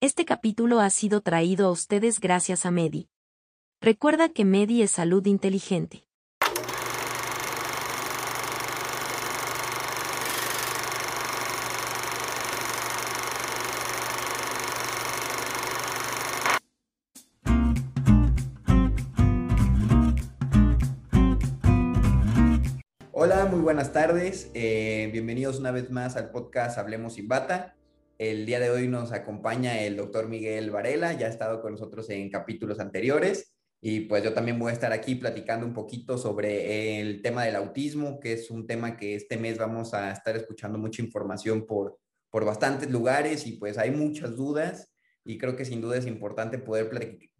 Este capítulo ha sido traído a ustedes gracias a Medi. Recuerda que Medi es salud inteligente. Hola, muy buenas tardes. Eh, bienvenidos una vez más al podcast Hablemos sin Bata. El día de hoy nos acompaña el doctor Miguel Varela, ya ha estado con nosotros en capítulos anteriores y pues yo también voy a estar aquí platicando un poquito sobre el tema del autismo, que es un tema que este mes vamos a estar escuchando mucha información por, por bastantes lugares y pues hay muchas dudas y creo que sin duda es importante poder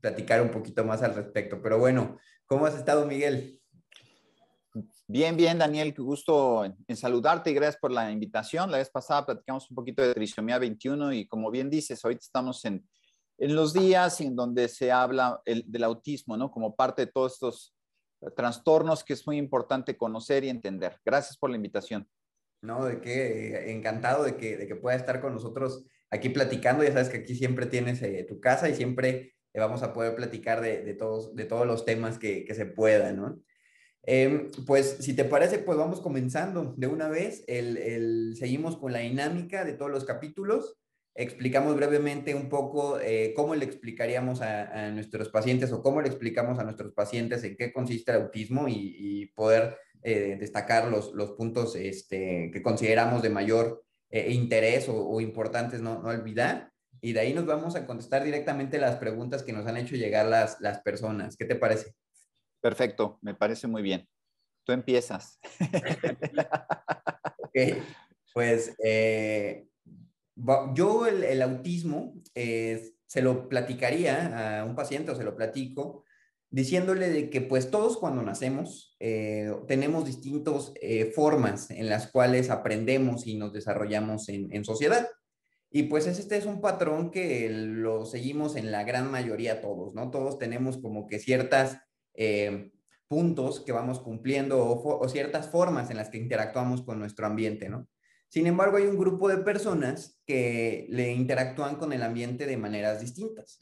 platicar un poquito más al respecto. Pero bueno, ¿cómo has estado Miguel? Bien, bien, Daniel, qué gusto en, saludarte y gracias por la invitación. La vez pasada platicamos un poquito de trisomía 21 y como bien dices, ahorita estamos en, en los días en donde se habla del autismo, ¿no? Como parte de todos estos trastornos que es muy importante conocer y entender. Gracias por la invitación. No, de que encantado de que, de que pueda estar con nosotros aquí platicando. Ya sabes que aquí siempre tienes eh, tu casa y siempre vamos a poder platicar de, de, todos, de todos los temas que, que se puedan, ¿no? Em, pues si te parece, pues vamos comenzando de una vez. El, seguimos con la dinámica de todos los capítulos. Explicamos brevemente un poco eh, cómo le explicaríamos a, nuestros pacientes o cómo le explicamos a nuestros pacientes en qué consiste el autismo y, poder eh, destacar los, puntos este, que consideramos de mayor eh, interés o, importantes no, olvidar. Y de ahí nos vamos a contestar directamente las preguntas que nos han hecho llegar las personas. ¿Qué te parece? Perfecto, me parece muy bien. Tú empiezas. pues eh, yo el, autismo eh, se lo platicaría a un paciente o se lo platico diciéndole de que pues todos cuando nacemos eh, tenemos distintas formas en las cuales aprendemos y nos desarrollamos en, en, sociedad. Y pues este es un patrón que lo seguimos en la gran mayoría todos, ¿no? Todos tenemos como que ciertas eh, puntos que vamos cumpliendo o, ciertas formas en las que interactuamos con nuestro ambiente, ¿no? Sin embargo, hay un grupo de personas que le interactúan con el ambiente de maneras distintas.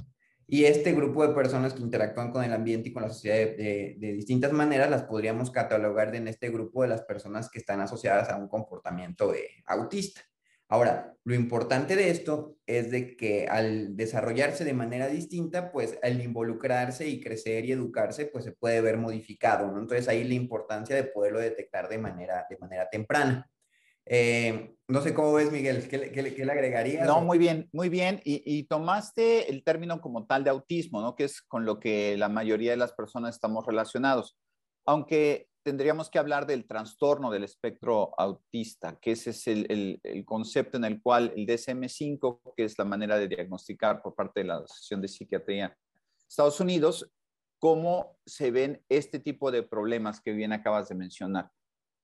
Y este grupo de personas que interactúan con el ambiente y con la sociedad de, de, distintas maneras las podríamos catalogar en este grupo de las personas que están asociadas a un comportamiento autista. Ahora, lo importante de esto es de que al desarrollarse de manera distinta, pues al involucrarse y crecer y educarse, pues se puede ver modificado, ¿no? Entonces ahí la importancia de poderlo detectar de manera, de manera temprana. Eh, no sé cómo ves, Miguel, ¿qué, qué, qué le agregarías? No, muy bien, muy bien. Y, y, tomaste el término como tal de autismo, ¿no? Que es con lo que la mayoría de las personas estamos relacionados. Aunque tendríamos que hablar del trastorno del espectro autista, que ese es el, el, concepto en el cual el DSM-5, que es la manera de diagnosticar por parte de la Asociación de Psiquiatría Estados Unidos, cómo se ven este tipo de problemas que bien acabas de mencionar.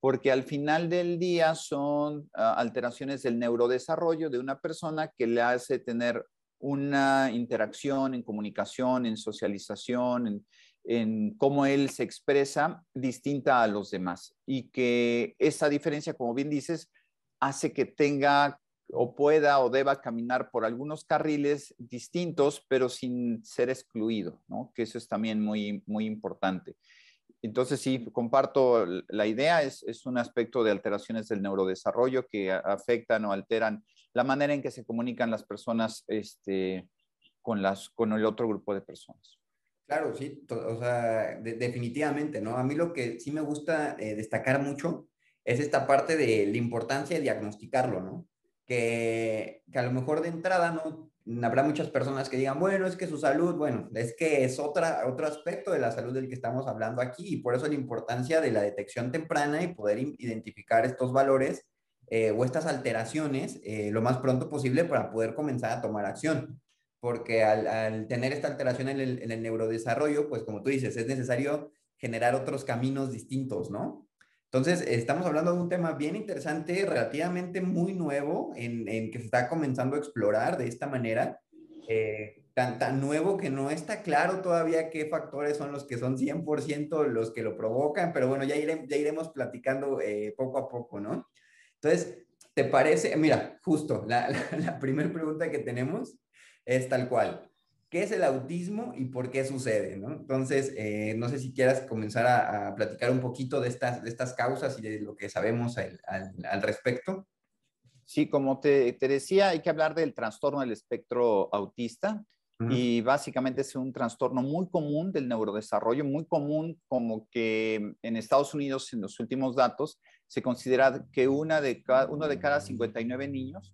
Porque al final del día son uh, alteraciones del neurodesarrollo de una persona que le hace tener una interacción en comunicación, en socialización, en, en cómo él se expresa distinta a los demás y que esa diferencia, como bien dices, hace que tenga o pueda o deba caminar por algunos carriles distintos, pero sin ser excluido, ¿no? Que eso es también muy, muy importante. Entonces, sí, comparto la idea, es, un aspecto de alteraciones del neurodesarrollo que afectan o alteran la manera en que se comunican las personas este, con, las, con el otro grupo de personas. Claro, sí, o sea, definitivamente, ¿no? A mí lo que sí me gusta eh, destacar mucho es esta parte de la importancia de diagnosticarlo, ¿no? Que, que, a lo mejor de entrada no habrá muchas personas que digan, bueno, es que su salud, bueno, es que es otra, otro aspecto de la salud del que estamos hablando aquí y por eso la importancia de la detección temprana y poder identificar estos valores eh, o estas alteraciones eh, lo más pronto posible para poder comenzar a tomar acción porque al, tener esta alteración en el, neurodesarrollo, pues como tú dices, es necesario generar otros caminos distintos, ¿no? Entonces, estamos hablando de un tema bien interesante, relativamente muy nuevo, en, que se está comenzando a explorar de esta manera, eh, tan, tan nuevo que no está claro todavía qué factores son los que son 100% los que lo provocan, pero bueno, ya, ya iremos platicando eh, poco a poco, ¿no? Entonces, ¿te parece? Mira, justo, la, la, primera pregunta que tenemos es tal cual. ¿Qué es el autismo y por qué sucede? ¿no? Entonces, eh, no sé si quieras comenzar a, platicar un poquito de estas, de estas causas y de lo que sabemos al, al, respecto. Sí, como te, te, decía, hay que hablar del trastorno del espectro autista y básicamente es un trastorno muy común del neurodesarrollo, muy común como que en Estados Unidos, en los últimos datos, se considera que una de cada, uno de cada 59 niños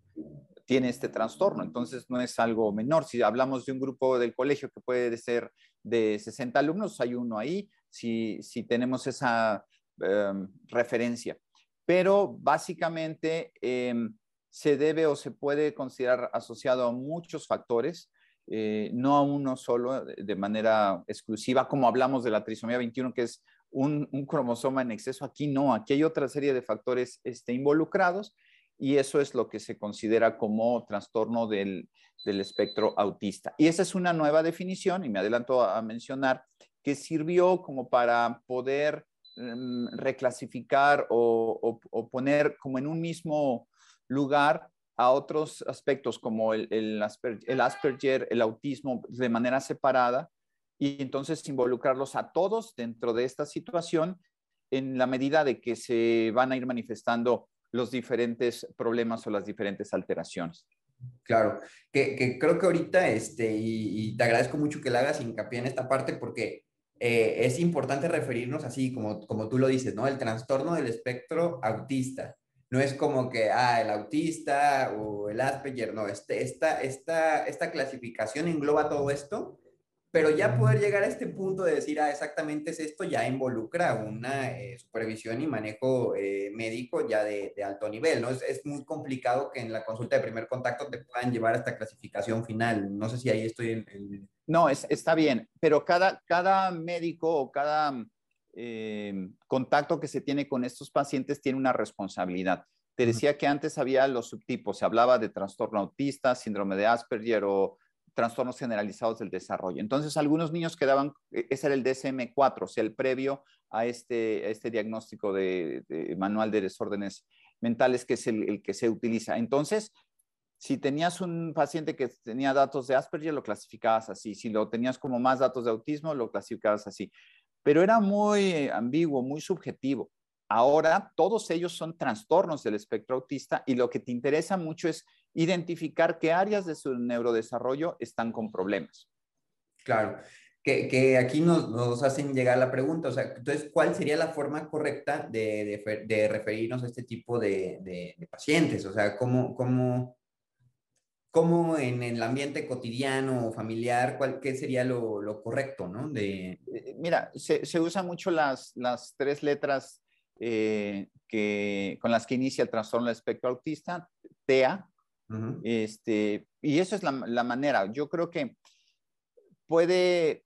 tiene este trastorno. Entonces, no es algo menor. Si hablamos de un grupo del colegio que puede ser de 60 alumnos, hay uno ahí, si, si tenemos esa em, referencia. Pero básicamente em, se debe o se puede considerar asociado a muchos factores eh, no a uno solo de manera exclusiva, como hablamos de la trisomía 21, que es un, cromosoma en exceso. Aquí no, aquí hay otra serie de factores este, involucrados y eso es lo que se considera como trastorno del, espectro autista. Y esa es una nueva definición, y me adelanto a, mencionar, que sirvió como para poder mm, reclasificar o, poner como en un mismo lugar a otros aspectos como el, Asperger, el autismo de manera separada y entonces involucrarlos a todos dentro de esta situación en la medida de que se van a ir manifestando los diferentes problemas o las diferentes alteraciones. Claro, que, creo que ahorita, este, y, te agradezco mucho que le hagas hincapié en esta parte porque eh, es importante referirnos así, como, como tú lo dices, ¿no? El trastorno del espectro autista no es como que, ah, el autista o el Asperger, no, este, esta, esta, esta clasificación engloba todo esto, pero ya poder llegar a este punto de decir, ah, exactamente es esto, ya involucra una eh, supervisión y manejo eh, médico ya de, alto nivel, ¿no? Es, es, muy complicado que en la consulta de primer contacto te puedan llevar a esta clasificación final. No sé si ahí estoy en... No, es, está bien, pero cada, cada médico o cada eh, contacto que se tiene con estos pacientes tiene una responsabilidad. Te decía que antes había los subtipos, se hablaba de trastorno autista, síndrome de Asperger o trastornos generalizados del desarrollo. Entonces, algunos niños quedaban, e, ese era el DSM-4, o sea, el previo a este, este diagnóstico de, manual de desórdenes mentales, que es el, el, que se utiliza. Entonces, si tenías un paciente que tenía datos de Asperger, lo clasificabas así. Si lo tenías como más datos de autismo, lo clasificabas así pero era muy ambiguo, muy subjetivo. Ahora todos ellos son trastornos del espectro autista y lo que te interesa mucho es identificar qué áreas de su neurodesarrollo están con problemas. Claro, que, aquí nos, hacen llegar la pregunta, o sea, entonces, ¿cuál sería la forma correcta de, referirnos a este tipo de, de pacientes? O sea, ¿cómo, cómo, ¿Cómo en el ambiente cotidiano o familiar, cuál, qué sería lo, correcto, ¿no? De... Eh, mira, se, se usan mucho las, las tres letras eh, que, con las que inicia el trastorno del espectro autista, TEA, este, y eso es la, la, manera. Yo creo que puede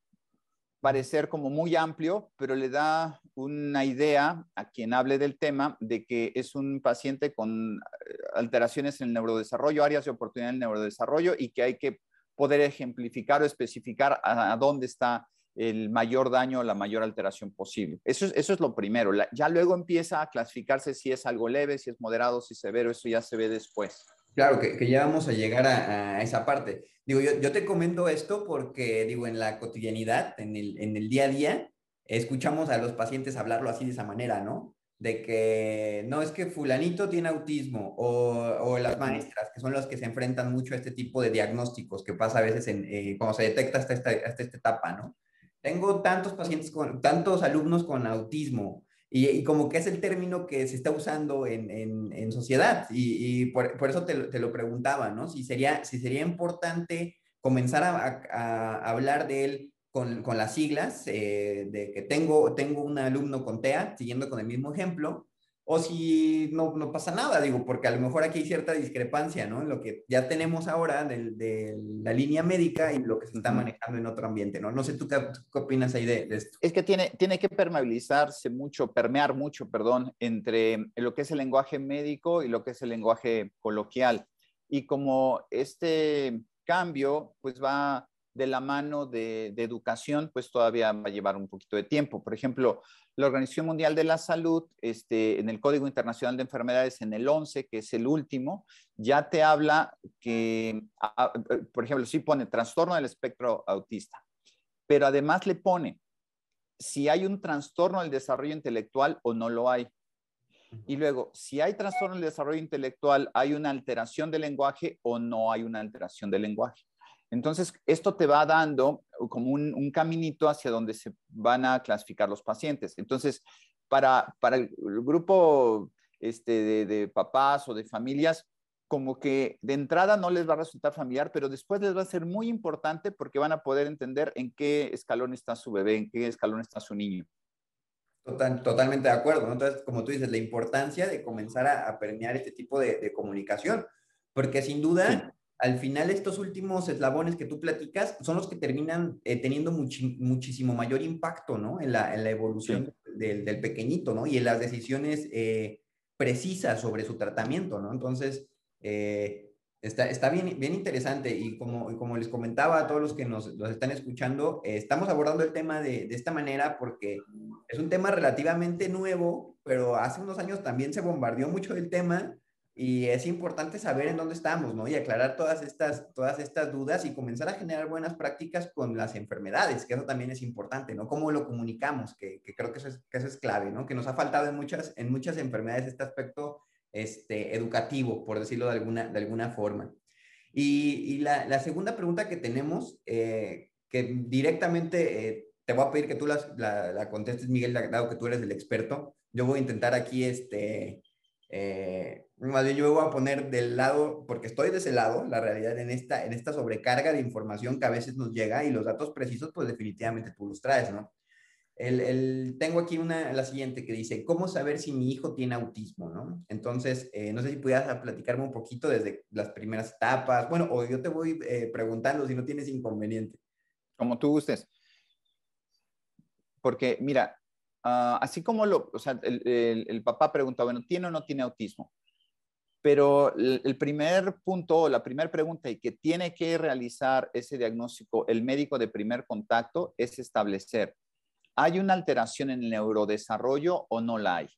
parecer como muy amplio, pero le da una idea a quien hable del tema de que es un paciente con eh, alteraciones en el neurodesarrollo, áreas de oportunidad en el neurodesarrollo y que hay que poder ejemplificar o especificar a, dónde está el mayor daño o la mayor alteración posible. Eso es, eso es lo primero. ya luego empieza a clasificarse si es algo leve, si es moderado, si severo, eso ya se ve después. Claro, que, ya vamos a llegar a, esa parte. Digo, yo, yo, te comento esto porque, digo, en la cotidianidad, en el, en el día a día, escuchamos a los pacientes hablarlo así de esa manera, ¿no? De que no es que fulanito tiene autismo o, o las maestras, que son los que se enfrentan mucho a este tipo de diagnósticos que pasa a veces en, eh, cuando se detecta hasta esta, hasta esta etapa, ¿no? Tengo tantos pacientes con, tantos alumnos con autismo, y, como que es el término que se está usando en, en, sociedad. Y, por, por, eso te, te, lo preguntaba, ¿no? Si sería, si sería importante comenzar a, hablar de él con, con las siglas, eh, de que tengo, tengo un alumno con TEA, siguiendo con el mismo ejemplo, o si no, no, pasa nada, digo, porque a lo mejor aquí hay cierta discrepancia, ¿no? En lo que ya tenemos ahora de, de la línea médica y lo que se está manejando en otro ambiente, ¿no? No sé, ¿tú qué, opinas ahí de, esto? Es que tiene, tiene que permeabilizarse mucho, permear mucho, perdón, entre lo que es el lenguaje médico y lo que es el lenguaje coloquial. Y como este cambio, pues va de la mano de, educación, pues todavía va a llevar un poquito de tiempo. Por ejemplo, la Organización Mundial de la Salud, este, en el Código Internacional de Enfermedades, en el 11, que es el último, ya te habla que, por ejemplo, sí pone trastorno del espectro autista, pero además le pone si hay un trastorno del desarrollo intelectual o no lo hay. Y luego, si hay trastorno del desarrollo intelectual, ¿hay una alteración del lenguaje o no hay una alteración del lenguaje? Entonces, esto te va dando como un, caminito hacia donde se van a clasificar los pacientes. Entonces, para, el grupo este, de, papás o de familias, como que de entrada no les va a resultar familiar, pero después les va a ser muy importante porque van a poder entender en qué escalón está su bebé, en qué escalón está su niño. totalmente de acuerdo. Entonces, como tú dices, la importancia de comenzar a, permear este tipo de, comunicación, porque sin duda al final estos últimos eslabones que tú platicas son los que terminan eh, teniendo muchísimo mayor impacto, ¿no? En la, evolución del, pequeñito, ¿no? Y en las decisiones eh, precisas sobre su tratamiento, ¿no? Entonces, eh, está, está bien, bien interesante y como, como les comentaba a todos los que nos, están escuchando, estamos abordando el tema de, de esta manera porque es un tema relativamente nuevo, pero hace unos años también se bombardeó mucho del tema y es importante saber en dónde estamos, ¿no? Y aclarar todas estas, todas estas dudas y comenzar a generar buenas prácticas con las enfermedades, que eso también es importante, ¿no? Cómo lo comunicamos, que, que creo que eso, es, que eso es clave, ¿no? Que nos ha faltado en muchas, en muchas enfermedades este aspecto este, educativo, por decirlo de alguna, de alguna forma. Y, y la, la, segunda pregunta que tenemos, eh, que directamente eh, te voy a pedir que tú la, la, contestes, Miguel, dado que tú eres el experto. Yo voy a intentar aquí, este, eh, más bien yo me voy a poner del lado, porque estoy de ese lado, la realidad en esta, en esta sobrecarga de información que a veces nos llega y los datos precisos, pues definitivamente tú los traes, ¿no? El, el, tengo aquí una, la siguiente que dice, ¿cómo saber si mi hijo tiene autismo? ¿no? Entonces, eh, no sé si pudieras platicarme un poquito desde las primeras etapas, bueno, o yo te voy eh, preguntando si no tienes inconveniente. Como tú gustes. Porque, mira, Ah, así como lo, o sea, el, papá pregunta, bueno, ¿tiene o no tiene autismo? Pero el, primer punto, la primera pregunta y que tiene que realizar ese diagnóstico el médico de primer contacto es establecer, ¿hay una alteración en el neurodesarrollo o no la hay?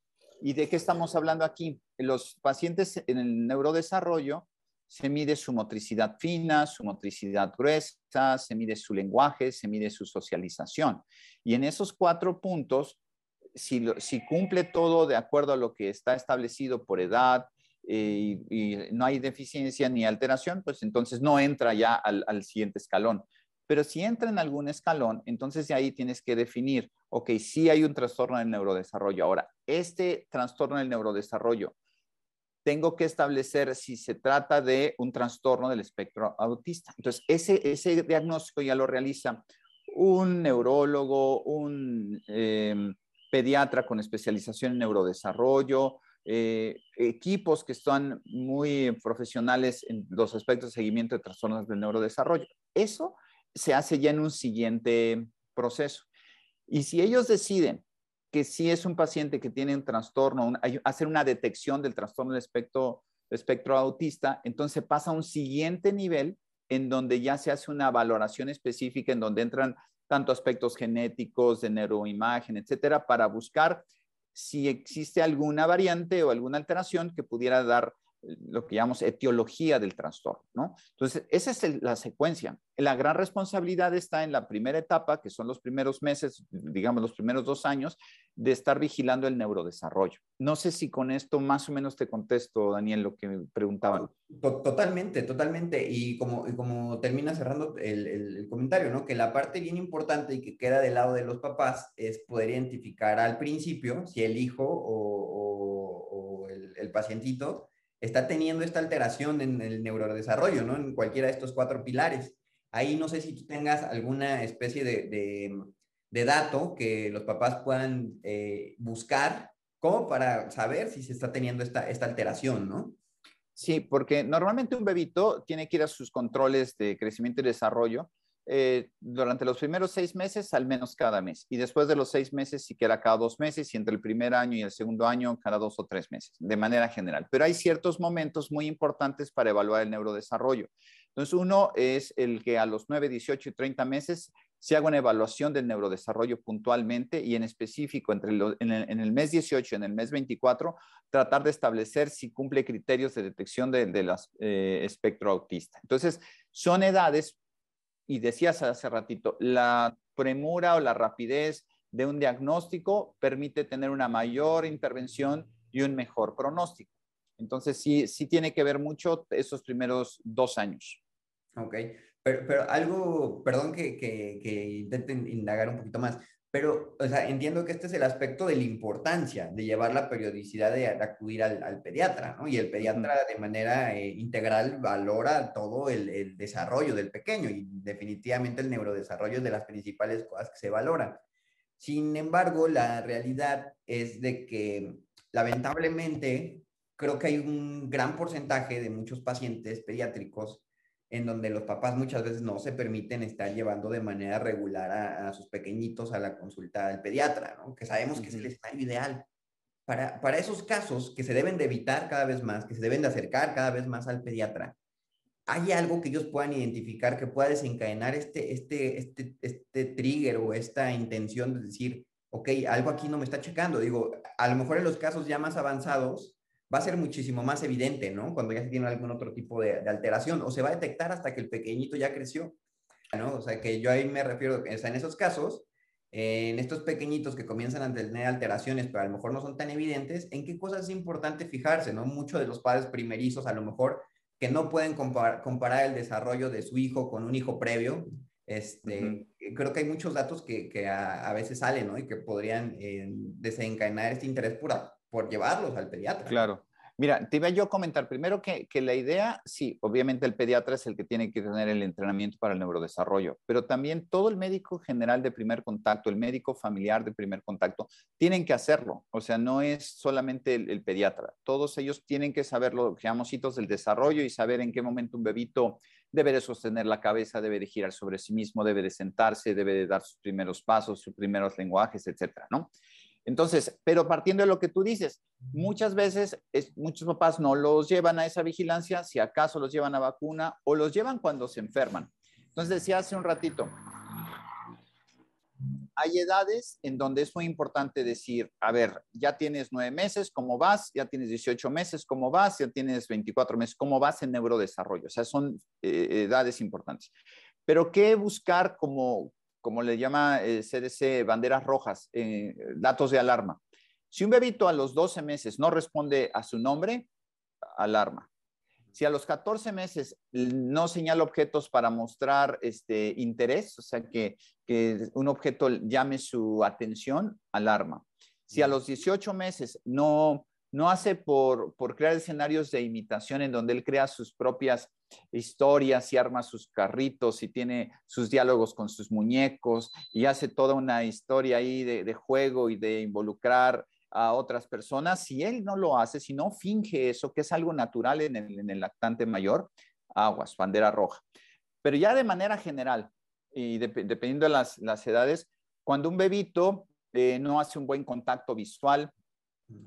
¿Y de qué estamos hablando aquí? Los pacientes en el neurodesarrollo se mide su motricidad fina, su motricidad gruesa, se mide su lenguaje, se mide su socialización. Y en esos cuatro puntos si, cumple todo de acuerdo a lo que está establecido por edad eh, y, no hay deficiencia ni alteración, pues entonces no entra ya al, siguiente escalón. Pero si entra en algún escalón, entonces de ahí tienes que definir, ok, sí hay un trastorno del neurodesarrollo. Ahora, este trastorno del neurodesarrollo, tengo que establecer si se trata de un trastorno del espectro autista. Entonces, ese, ese diagnóstico ya lo realiza un neurólogo, un em, pediatra con especialización en neurodesarrollo, eh, equipos que están muy profesionales en los aspectos de seguimiento de trastornos del neurodesarrollo. Eso se hace ya en un siguiente proceso. Y si ellos deciden que si es un paciente que tiene un trastorno, hacer una detección del trastorno del espectro, espectro autista, entonces pasa a un siguiente nivel en donde ya se hace una valoración específica, en donde entran tanto aspectos genéticos, de neuroimagen, etcétera, para buscar si existe alguna variante o alguna alteración que pudiera dar lo que llamamos etiología del trastorno, ¿no? Entonces, esa es la secuencia. La gran responsabilidad está en la primera etapa, que son los primeros meses, digamos los primeros dos años, de estar vigilando el neurodesarrollo. No sé si con esto más o menos te contesto, Daniel, lo que me preguntaban. Totalmente, totalmente. Y como, como termina cerrando el, comentario, ¿no? Que la parte bien importante y que queda del lado de los papás es poder identificar al principio si el hijo o, el, el pacientito está teniendo esta alteración en el neurodesarrollo, ¿no? En cualquiera de estos cuatro pilares. Ahí no sé si tú tengas alguna especie de, de, dato que los papás puedan eh, buscar como para saber si se está teniendo esta, esta alteración, ¿no? Sí, porque normalmente un bebito tiene que ir a sus controles de crecimiento y desarrollo eh, durante los primeros seis meses, al menos cada mes. Y después de los seis meses, siquiera cada dos meses, y entre el primer año y el segundo año, cada dos o tres meses, de manera general. Pero hay ciertos momentos muy importantes para evaluar el neurodesarrollo. Entonces, uno es el que a los 9, 18 y 30 meses se haga una evaluación del neurodesarrollo puntualmente y en específico entre en, el, mes 18 y en el mes 24, tratar de establecer si cumple criterios de detección del de, eh, espectro autista. Entonces, son edades, y decías hace ratito, la premura o la rapidez de un diagnóstico permite tener una mayor intervención y un mejor pronóstico. Entonces, sí, sí tiene que ver mucho esos primeros dos años. Ok. Pero, algo, perdón que, que, que intenten indagar un poquito más, pero, o sea, entiendo que este es el aspecto de la importancia de llevar la periodicidad de, acudir al, pediatra, ¿no? Y el pediatra de manera eh, integral valora todo el, el, desarrollo del pequeño y definitivamente el neurodesarrollo es de las principales cosas que se valoran. Sin embargo, la realidad es de que lamentablemente creo que hay un gran porcentaje de muchos pacientes pediátricos en donde los papás muchas veces no se permiten estar llevando de manera regular a, sus pequeñitos a la consulta del pediatra, ¿no? que sabemos que es el escenario ideal. Para, para esos casos que se deben de evitar cada vez más, que se deben de acercar cada vez más al pediatra, ¿hay algo que ellos puedan identificar que pueda desencadenar este, este, este, este trigger o esta intención de decir, ok, algo aquí no me está checando? Digo, a lo mejor en los casos ya más avanzados, va a ser muchísimo más evidente, ¿no? Cuando ya se tiene algún otro tipo de, alteración, o se va a detectar hasta que el pequeñito ya creció, ¿no? O sea, que yo ahí me refiero, o sea, en esos casos, en estos pequeñitos que comienzan a tener alteraciones, pero a lo mejor no son tan evidentes, ¿en qué cosas es importante fijarse, no? Muchos de los padres primerizos, a lo mejor, que no pueden comparar el desarrollo de su hijo con un hijo previo, este, creo que hay muchos datos que, que a, veces salen, ¿no? Y que podrían eh, desencadenar este interés por, por llevarlos al pediatra. Claro. Mira, te iba yo a comentar primero que, que, la idea, sí, obviamente el pediatra es el que tiene que tener el entrenamiento para el neurodesarrollo, pero también todo el médico general de primer contacto, el médico familiar de primer contacto, tienen que hacerlo. O sea, no es solamente el, pediatra. Todos ellos tienen que saber lo que llamamos hitos del desarrollo y saber en qué momento un bebito debe de sostener la cabeza, debe de girar sobre sí mismo, debe de sentarse, debe de dar sus primeros pasos, sus primeros lenguajes, etcétera, ¿no? Entonces, pero partiendo de lo que tú dices, muchas veces muchos papás no los llevan a esa vigilancia, si acaso los llevan a vacuna o los llevan cuando se enferman. Entonces decía hace un ratito, hay edades en donde es muy importante decir, a ver, ya tienes nueve meses, ¿cómo vas? Ya tienes 18 meses, ¿cómo vas? Ya tienes 24 meses, ¿cómo vas en neurodesarrollo? O sea, son eh, edades importantes. Pero ¿qué buscar como, como le llama el CDC, banderas rojas, eh, datos de alarma. Si un bebito a los 12 meses no responde a su nombre, alarma. Si a los 14 meses no señala objetos para mostrar este interés, o sea, que, que un objeto llame su atención, alarma. Si a los 18 meses no, no hace por, por crear escenarios de imitación en donde él crea sus propias historias y arma sus carritos y tiene sus diálogos con sus muñecos y hace toda una historia ahí de, juego y de involucrar a otras personas. Si él no lo hace, si no finge eso, que es algo natural en el, lactante mayor, aguas, bandera roja. Pero ya de manera general, y dependiendo de las, edades, cuando un bebito eh, no hace un buen contacto visual,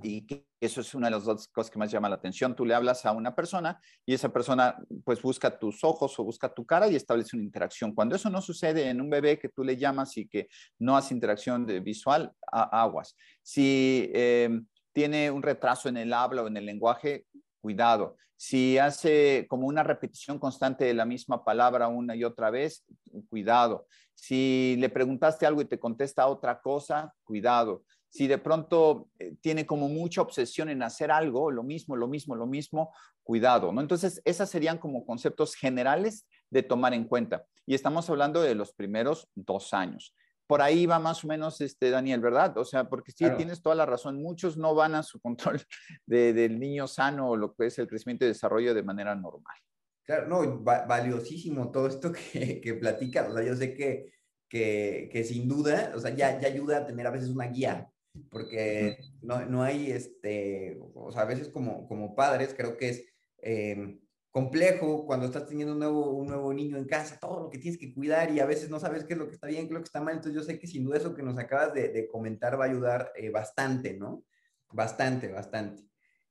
y eso es una de las dos cosas que más llama la atención. Tú le hablas a una persona y esa persona pues busca tus ojos o busca tu cara y establece una interacción. Cuando eso no sucede en un bebé que tú le llamas y que no hace interacción de visual, aguas. Si em, tiene un retraso en el habla o en el lenguaje, cuidado. Si hace como una repetición constante de la misma palabra una y otra vez, cuidado. Si le preguntaste algo y te contesta otra cosa, cuidado si de pronto eh, tiene como mucha obsesión en hacer algo, lo mismo, lo mismo, lo mismo, cuidado, ¿no? Entonces, esas serían como conceptos generales de tomar en cuenta. Y estamos hablando de los primeros dos años. Por ahí va más o menos, este, Daniel, ¿verdad? O sea, porque sí, tienes toda la razón. Muchos no van a su control del niño sano o lo que es el crecimiento y desarrollo de manera normal. Claro, no, valiosísimo todo esto que, que platicas. O sea, yo sé que, que, que, sin duda, o sea, ya, ya ayuda a tener a veces una guía porque no, no, hay, este, o sea, a veces como, como padres creo que es em, complejo cuando estás teniendo un nuevo, un nuevo niño en casa, todo lo que tienes que cuidar y a veces no sabes qué es lo que está bien, qué es lo que está mal. Entonces yo sé que sin duda eso que nos acabas de, comentar va a ayudar eh, bastante, ¿no? Bastante, bastante.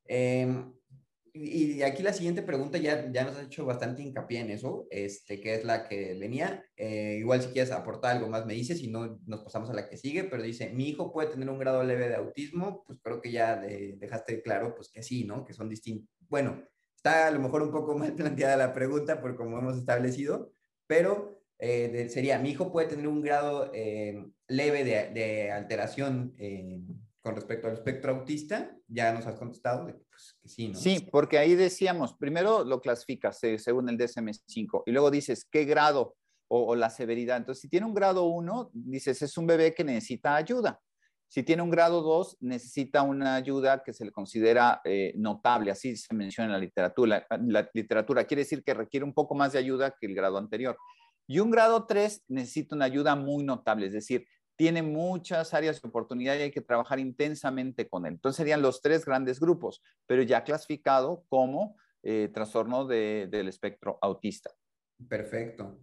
Em, y aquí la siguiente pregunta ya, ya nos ha hecho bastante hincapié en eso, este, que es la que venía. Eh, igual si quieres aportar algo más me dices, si no nos pasamos a la que sigue, pero dice, mi hijo puede tener un grado leve de autismo, pues creo que ya dejaste claro pues que sí, ¿no? Que son distintos. Bueno, está a lo mejor un poco mal planteada la pregunta por como hemos establecido, pero eh, sería, mi hijo puede tener un grado eh, leve de, de alteración con respecto al espectro autista, ya nos has contestado pues, que sí, ¿no? Sí, porque ahí decíamos, primero lo clasificas eh, según el DSM-5 y luego dices qué grado o, la severidad. Entonces, si tiene un grado 1, dices es un bebé que necesita ayuda. Si tiene un grado 2, necesita una ayuda que se le considera eh, notable, así se menciona en la literatura. La, literatura quiere decir que requiere un poco más de ayuda que el grado anterior. Y un grado 3 necesita una ayuda muy notable, es decir, tiene muchas áreas de oportunidad y hay que trabajar intensamente con él. Entonces serían los tres grandes grupos, pero ya clasificado como eh, trastorno del espectro autista. Perfecto.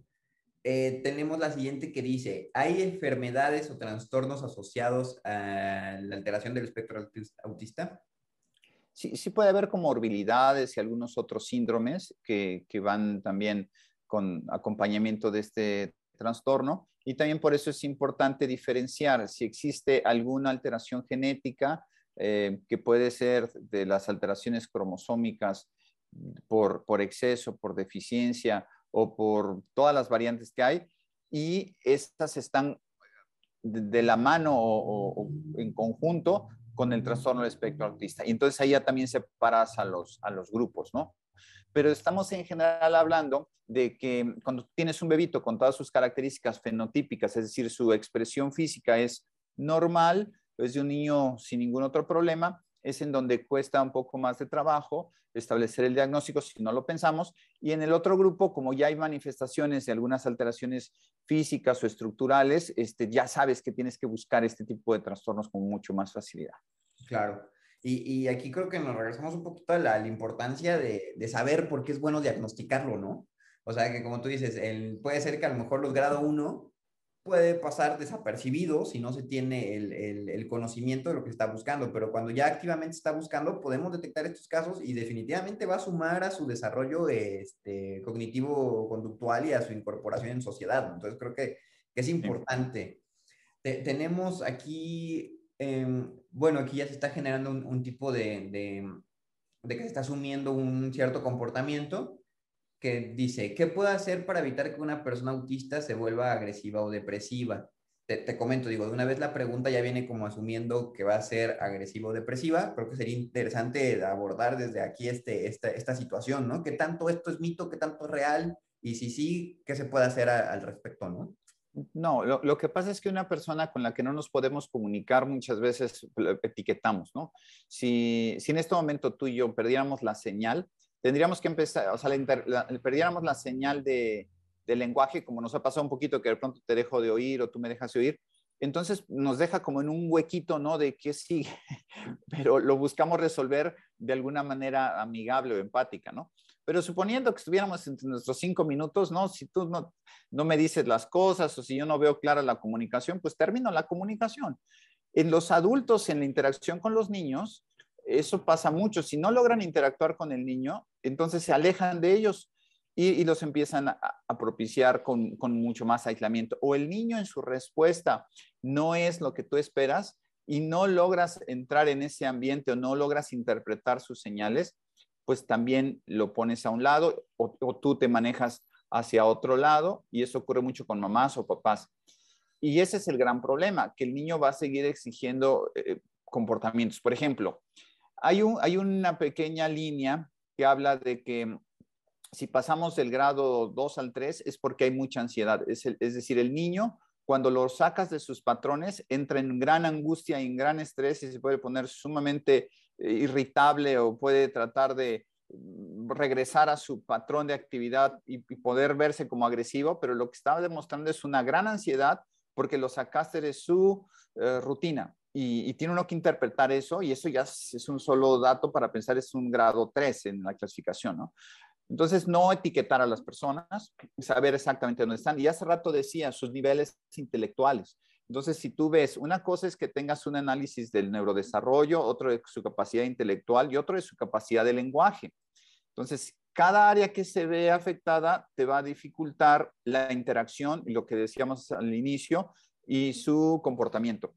Eh, tenemos la siguiente que dice, ¿hay enfermedades o trastornos asociados a la alteración del espectro autista? Sí, sí puede haber comorbilidades y algunos otros síndromes que, que van también con acompañamiento de este trastorno y también por eso es importante diferenciar si existe alguna alteración genética eh, que puede ser de las alteraciones cromosómicas por, por exceso, por deficiencia o por todas las variantes que hay y estas están de, la mano o, en conjunto con el trastorno del espectro autista. Y entonces ahí ya también separas a los, a los grupos, ¿no? Pero estamos en general hablando de que cuando tienes un bebito con todas sus características fenotípicas, es decir, su expresión física es normal, es de un niño sin ningún otro problema, es en donde cuesta un poco más de trabajo establecer el diagnóstico si no lo pensamos. Y en el otro grupo, como ya hay manifestaciones de algunas alteraciones físicas o estructurales, este, ya sabes que tienes que buscar este tipo de trastornos con mucho más facilidad. Claro. Y, aquí creo que nos regresamos un poquito a la, importancia de, saber por qué es bueno diagnosticarlo, ¿no? O sea, que como tú dices, el, puede ser que a lo mejor los grado 1 puede pasar desapercibido si no se tiene el, conocimiento de lo que está buscando, pero cuando ya activamente está buscando, podemos detectar estos casos y definitivamente va a sumar a su desarrollo este, cognitivo-conductual y a su incorporación en sociedad. Entonces creo que, es importante. tenemos aquí Em, bueno, aquí ya se está generando un, tipo de, que se está asumiendo un cierto comportamiento que dice, ¿qué puedo hacer para evitar que una persona autista se vuelva agresiva o depresiva? Te, comento, digo, de una vez la pregunta ya viene como asumiendo que va a ser agresiva o depresiva. Creo que sería interesante abordar desde aquí este, esta, esta situación, ¿no? ¿Qué tanto esto es mito, qué tanto es real? Y si sí, ¿qué se puede hacer al respecto, no? No, lo, que pasa es que una persona con la que no nos podemos comunicar muchas veces etiquetamos, ¿no? Si, en este momento tú y yo perdiéramos la señal, tendríamos que empezar, o sea, perdiéramos la señal de, lenguaje, como nos ha pasado un poquito que de pronto te dejo de oír o tú me dejas de oír, entonces nos deja como en un huequito, ¿no? De qué sigue, pero lo buscamos resolver de alguna manera amigable o empática, ¿no? Pero suponiendo que estuviéramos entre nuestros cinco minutos, ¿no? Si tú no, me dices las cosas o si yo no veo clara la comunicación, pues termino la comunicación. En los adultos, en la interacción con los niños, eso pasa mucho. Si no logran interactuar con el niño, entonces se alejan de ellos y, los empiezan a, propiciar con, mucho más aislamiento. O el niño en su respuesta no es lo que tú esperas y no logras entrar en ese ambiente o no logras interpretar sus señales, pues también lo pones a un lado o, tú te manejas hacia otro lado y eso ocurre mucho con mamás o papás. Y ese es el gran problema, que el niño va a seguir exigiendo eh, comportamientos. Por ejemplo, hay, un, hay una pequeña línea que habla de que si pasamos del grado 2 al 3 es porque hay mucha ansiedad. Es, es, decir, el niño, cuando lo sacas de sus patrones, entra en gran angustia y en gran estrés y se puede poner sumamente irritable o puede tratar de mm, regresar a su patrón de actividad y, poder verse como agresivo, pero lo que estaba demostrando es una gran ansiedad porque lo sacaste de su eh, rutina. Y, tiene uno que interpretar eso y eso ya es, un solo dato para pensar es un grado 3 en la clasificación, ¿no? Entonces, no etiquetar a las personas, saber exactamente dónde están. Y hace rato decía sus niveles intelectuales Entonces, si tú ves, una cosa es que tengas un análisis del neurodesarrollo, otro de su capacidad intelectual y otro de su capacidad de lenguaje. Entonces, cada área que se ve afectada te va a dificultar la interacción lo que decíamos al inicio y su comportamiento.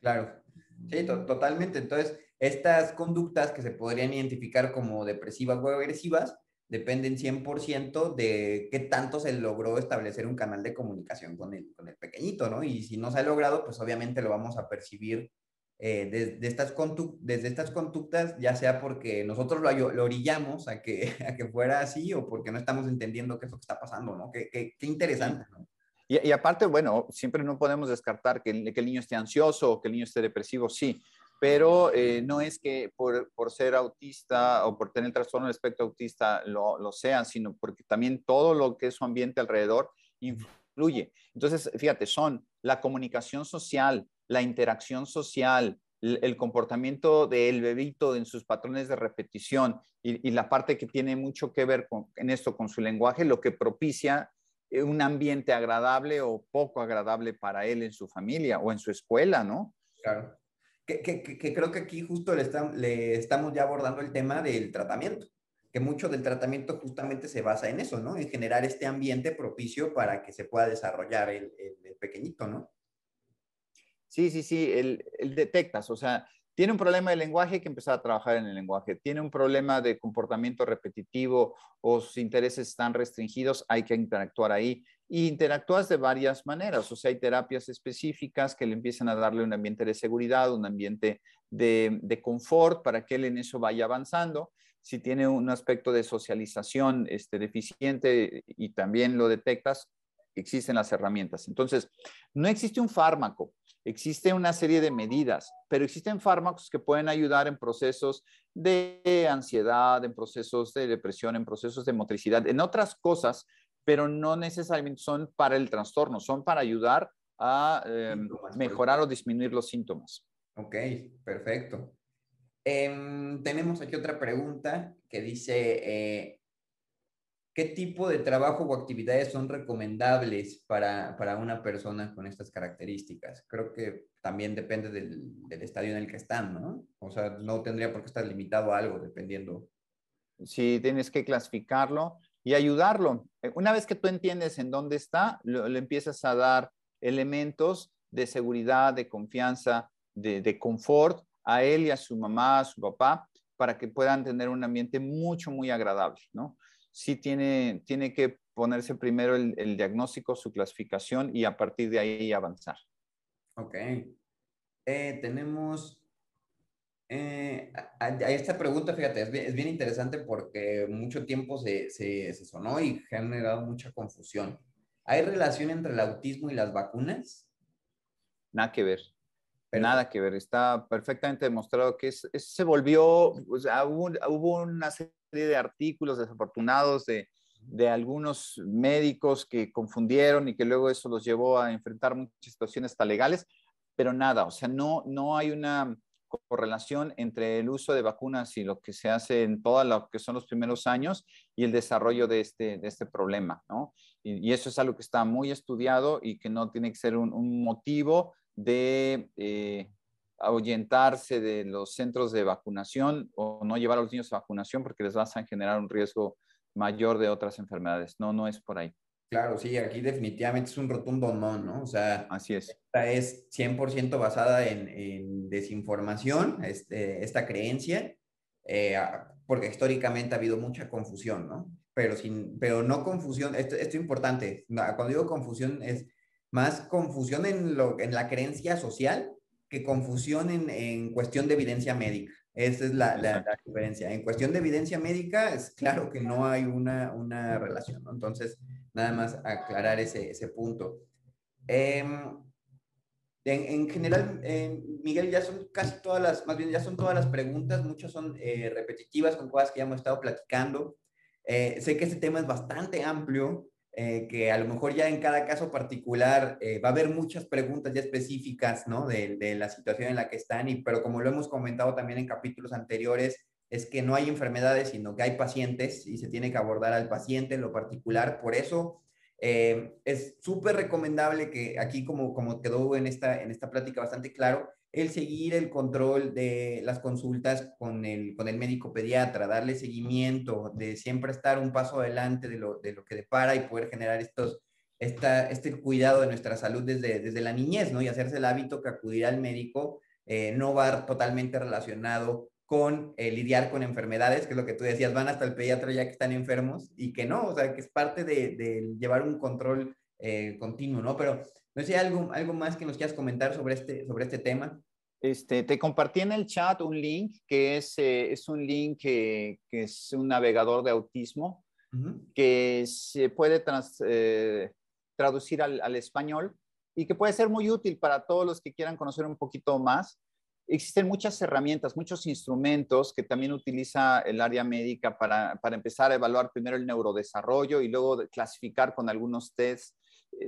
Claro, sí, totalmente. Entonces, estas conductas que se podrían identificar como depresivas o agresivas dependen 100% de qué tanto se logró establecer un canal de comunicación con el, con el pequeñito, ¿no? Y si no se ha logrado, pues obviamente lo vamos a percibir eh, estas desde estas conductas, ya sea porque nosotros lo, lo orillamos a que, a que fuera así o porque no estamos entendiendo qué es lo que está pasando, ¿no? Qué, qué, qué interesante, ¿no? Y, y, aparte, bueno, siempre no podemos descartar que, que, el niño esté ansioso o que el niño esté depresivo, sí, pero eh, no es que por, por, ser autista o por tener trastorno del espectro autista lo, lo sean, sino porque también todo lo que es su ambiente alrededor influye. Entonces, fíjate, son la comunicación social, la interacción social, el comportamiento del bebito en sus patrones de repetición y, la parte que tiene mucho que ver con, en esto con su lenguaje, lo que propicia eh, un ambiente agradable o poco agradable para él en su familia o en su escuela, ¿no? Claro. Que, que, creo que aquí justo le, estamos ya abordando el tema del tratamiento, que mucho del tratamiento justamente se basa en eso, ¿no? En generar este ambiente propicio para que se pueda desarrollar el, el pequeñito, ¿no? Sí, sí, sí, el, detectas, o sea, tiene un problema de lenguaje, que empezar a trabajar en el lenguaje. Tiene un problema de comportamiento repetitivo o sus intereses están restringidos, hay que interactuar ahí. Y interactúas de varias maneras, o sea, hay terapias específicas que le empiezan a darle un ambiente de seguridad, un ambiente de, de confort para que él en eso vaya avanzando. Si tiene un aspecto de socialización este, deficiente y también lo detectas, existen las herramientas. Entonces, no existe un fármaco Existe una serie de medidas, pero existen fármacos que pueden ayudar en procesos de ansiedad, en procesos de depresión, en procesos de motricidad, en otras cosas, pero no necesariamente son para el trastorno, son para ayudar a em, mejorar o disminuir los síntomas. Ok, perfecto. Em, tenemos aquí otra pregunta que dice, eh, ¿Qué tipo de trabajo o actividades son recomendables para, para una persona con estas características? Creo que también depende del, del, estadio en el que están, ¿no? O sea, no tendría por qué estar limitado a algo, dependiendo. Sí, tienes que clasificarlo y ayudarlo. Eh, una vez que tú entiendes en dónde está, le empiezas a dar elementos de seguridad, de confianza, de, de confort a él y a su mamá, a su papá, para que puedan tener un ambiente mucho, muy agradable, ¿no? Sí tiene, tiene que ponerse primero el, diagnóstico, su clasificación y a partir de ahí avanzar. Ok. Eh, tenemos eh, a, esta pregunta, fíjate, es bien, interesante porque mucho tiempo se, se, sonó y generado mucha confusión. ¿Hay relación entre el autismo y las vacunas? Nada que ver. Nada que ver. Está perfectamente demostrado que es, se volvió, o sea, hubo, hubo una serie de artículos desafortunados de, de algunos médicos que confundieron y que luego eso los llevó a enfrentar muchas situaciones hasta legales, pero nada, o sea, no, no hay una correlación entre el uso de vacunas y lo que se hace en todo lo que son los primeros años y el desarrollo de este, de este problema, ¿no? Y, eso es algo que está muy estudiado y que no tiene que ser un, un motivo de eh, ahuyentarse de los centros de vacunación o no llevar a los niños a vacunación porque les vas a generar un riesgo mayor de otras enfermedades. No, no es por ahí. Claro, sí, aquí definitivamente es un rotundo no, ¿no? O sea, así es. Esta es 100% basada en, desinformación, este, esta creencia, eh, porque históricamente ha habido mucha confusión, ¿no? Pero, sin, pero no confusión, esto, esto es importante, cuando digo confusión es más confusión en, lo, en la creencia social que confusión en, en cuestión de evidencia médica. Esa es la, la, diferencia. En cuestión de evidencia médica, es claro que no hay una, una relación, ¿no? Entonces, nada más aclarar ese, ese punto. Em, en, en, general, Miguel, ya son casi todas las, más bien ya son todas las preguntas, muchas son eh, repetitivas con cosas que ya hemos estado platicando. Eh, sé que este tema es bastante amplio, eh, que a lo mejor ya en cada caso particular eh, va a haber muchas preguntas ya específicas, ¿no? De, la situación en la que están, y, pero como lo hemos comentado también en capítulos anteriores, es que no hay enfermedades, sino que hay pacientes y se tiene que abordar al paciente en lo particular. Por eso eh, es súper recomendable que aquí, como, como quedó en esta, en esta plática bastante claro, el seguir el control de las consultas con el, con el médico pediatra, darle seguimiento, de siempre estar un paso adelante de lo, de lo que depara y poder generar estos, esta, este cuidado de nuestra salud desde, desde la niñez, ¿no? Y hacerse el hábito que acudir al médico eh, no va totalmente relacionado con eh, lidiar con enfermedades, que es lo que tú decías, van hasta el pediatra ya que están enfermos y que no, o sea, que es parte de, llevar un control eh, continuo, ¿no? Pero no sé, algo, algo más que nos quieras comentar sobre este, sobre este tema. Este, te compartí en el chat un link que es, eh, es un link que, que, es un navegador de autismo que se puede eh, traducir al, al, español y que puede ser muy útil para todos los que quieran conocer un poquito más. Existen muchas herramientas, muchos instrumentos que también utiliza el área médica para, para empezar a evaluar primero el neurodesarrollo y luego clasificar con algunos tests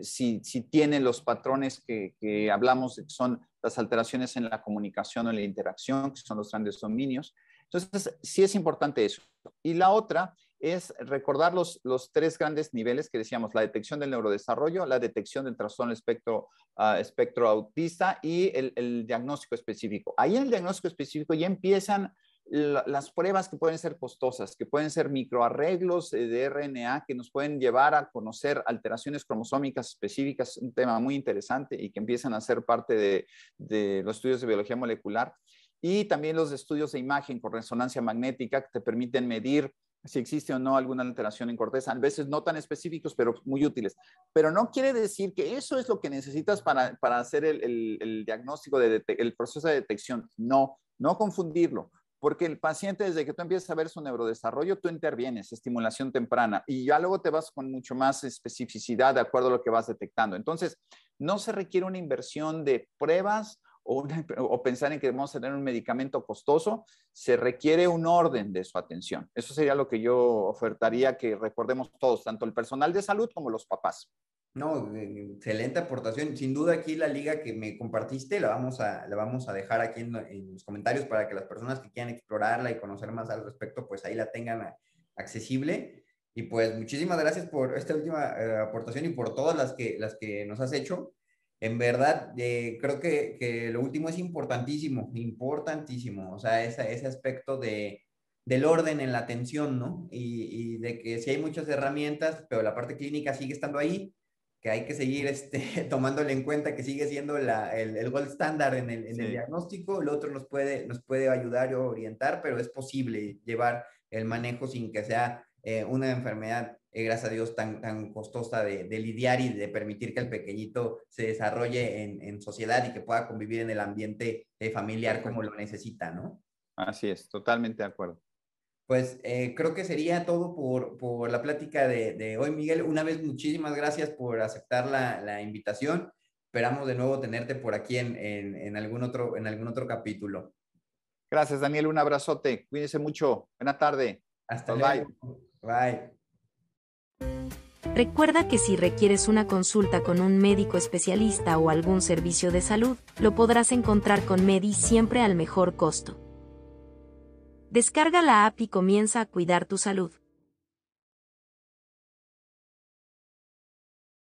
si, si tiene los patrones que, hablamos, que son las alteraciones en la comunicación o en la interacción, que son los grandes dominios. Entonces, sí es importante eso. Y la otra es recordar los, los tres grandes niveles que decíamos, la detección del neurodesarrollo, la detección del trastorno espectro, uh, autista y el, el, diagnóstico específico. Ahí en el diagnóstico específico ya empiezan las pruebas que pueden ser costosas, que pueden ser microarreglos eh, de RNA que nos pueden llevar a conocer alteraciones cromosómicas específicas, un tema muy interesante y que empiezan a ser parte de, los estudios de biología molecular. Y también los estudios de imagen con resonancia magnética que te permiten medir si existe o no alguna alteración en corteza, a veces no tan específicos, pero muy útiles. Pero no quiere decir que eso es lo que necesitas para, para hacer el diagnóstico, de el proceso de detección. No, no confundirlo porque el paciente desde que tú empiezas a ver su neurodesarrollo, tú intervienes, estimulación temprana, y ya luego te vas con mucho más especificidad de acuerdo a lo que vas detectando. Entonces, no se requiere una inversión de pruebas o, pensar en que debemos tener un medicamento costoso, se requiere un orden de su atención. Eso sería lo que yo ofertaría que recordemos todos, tanto el personal de salud como los papás. No, excelente aportación. Sin duda aquí la liga que me compartiste la vamos a, la vamos a dejar aquí en, en, los comentarios para que las personas que quieran explorarla y conocer más al respecto, pues ahí la tengan accesible. Y pues muchísimas gracias por esta última eh, aportación y por todas las que, las que nos has hecho. En verdad, eh, creo que, que, lo último es importantísimo, importantísimo. O sea, ese, ese aspecto de, del orden en la atención, ¿no? Y, y de que si hay muchas herramientas, pero la parte clínica sigue estando ahí, que hay que seguir este, tomándole en cuenta que sigue siendo la, el, el, gold standard en, el, en sí. el, diagnóstico, el otro nos puede, nos puede ayudar o orientar, pero es posible llevar el manejo sin que sea eh, una enfermedad, eh, gracias a Dios, tan, tan costosa de, de, lidiar y de permitir que el pequeñito se desarrolle en, en sociedad y que pueda convivir en el ambiente eh, familiar como lo necesita, ¿no? Así es, totalmente de acuerdo pues eh, creo que sería todo por, por la plática de, de, hoy, Miguel. Una vez, muchísimas gracias por aceptar la, la invitación. Esperamos de nuevo tenerte por aquí en, en, en, algún otro, en algún otro capítulo. Gracias, Daniel. Un abrazote. Cuídense mucho. Buena tarde. Hasta bye luego. Bye. Recuerda que si requieres una consulta con un médico especialista o algún servicio de salud, lo podrás encontrar con Medi siempre al mejor costo. Descarga la app y comienza a cuidar tu salud.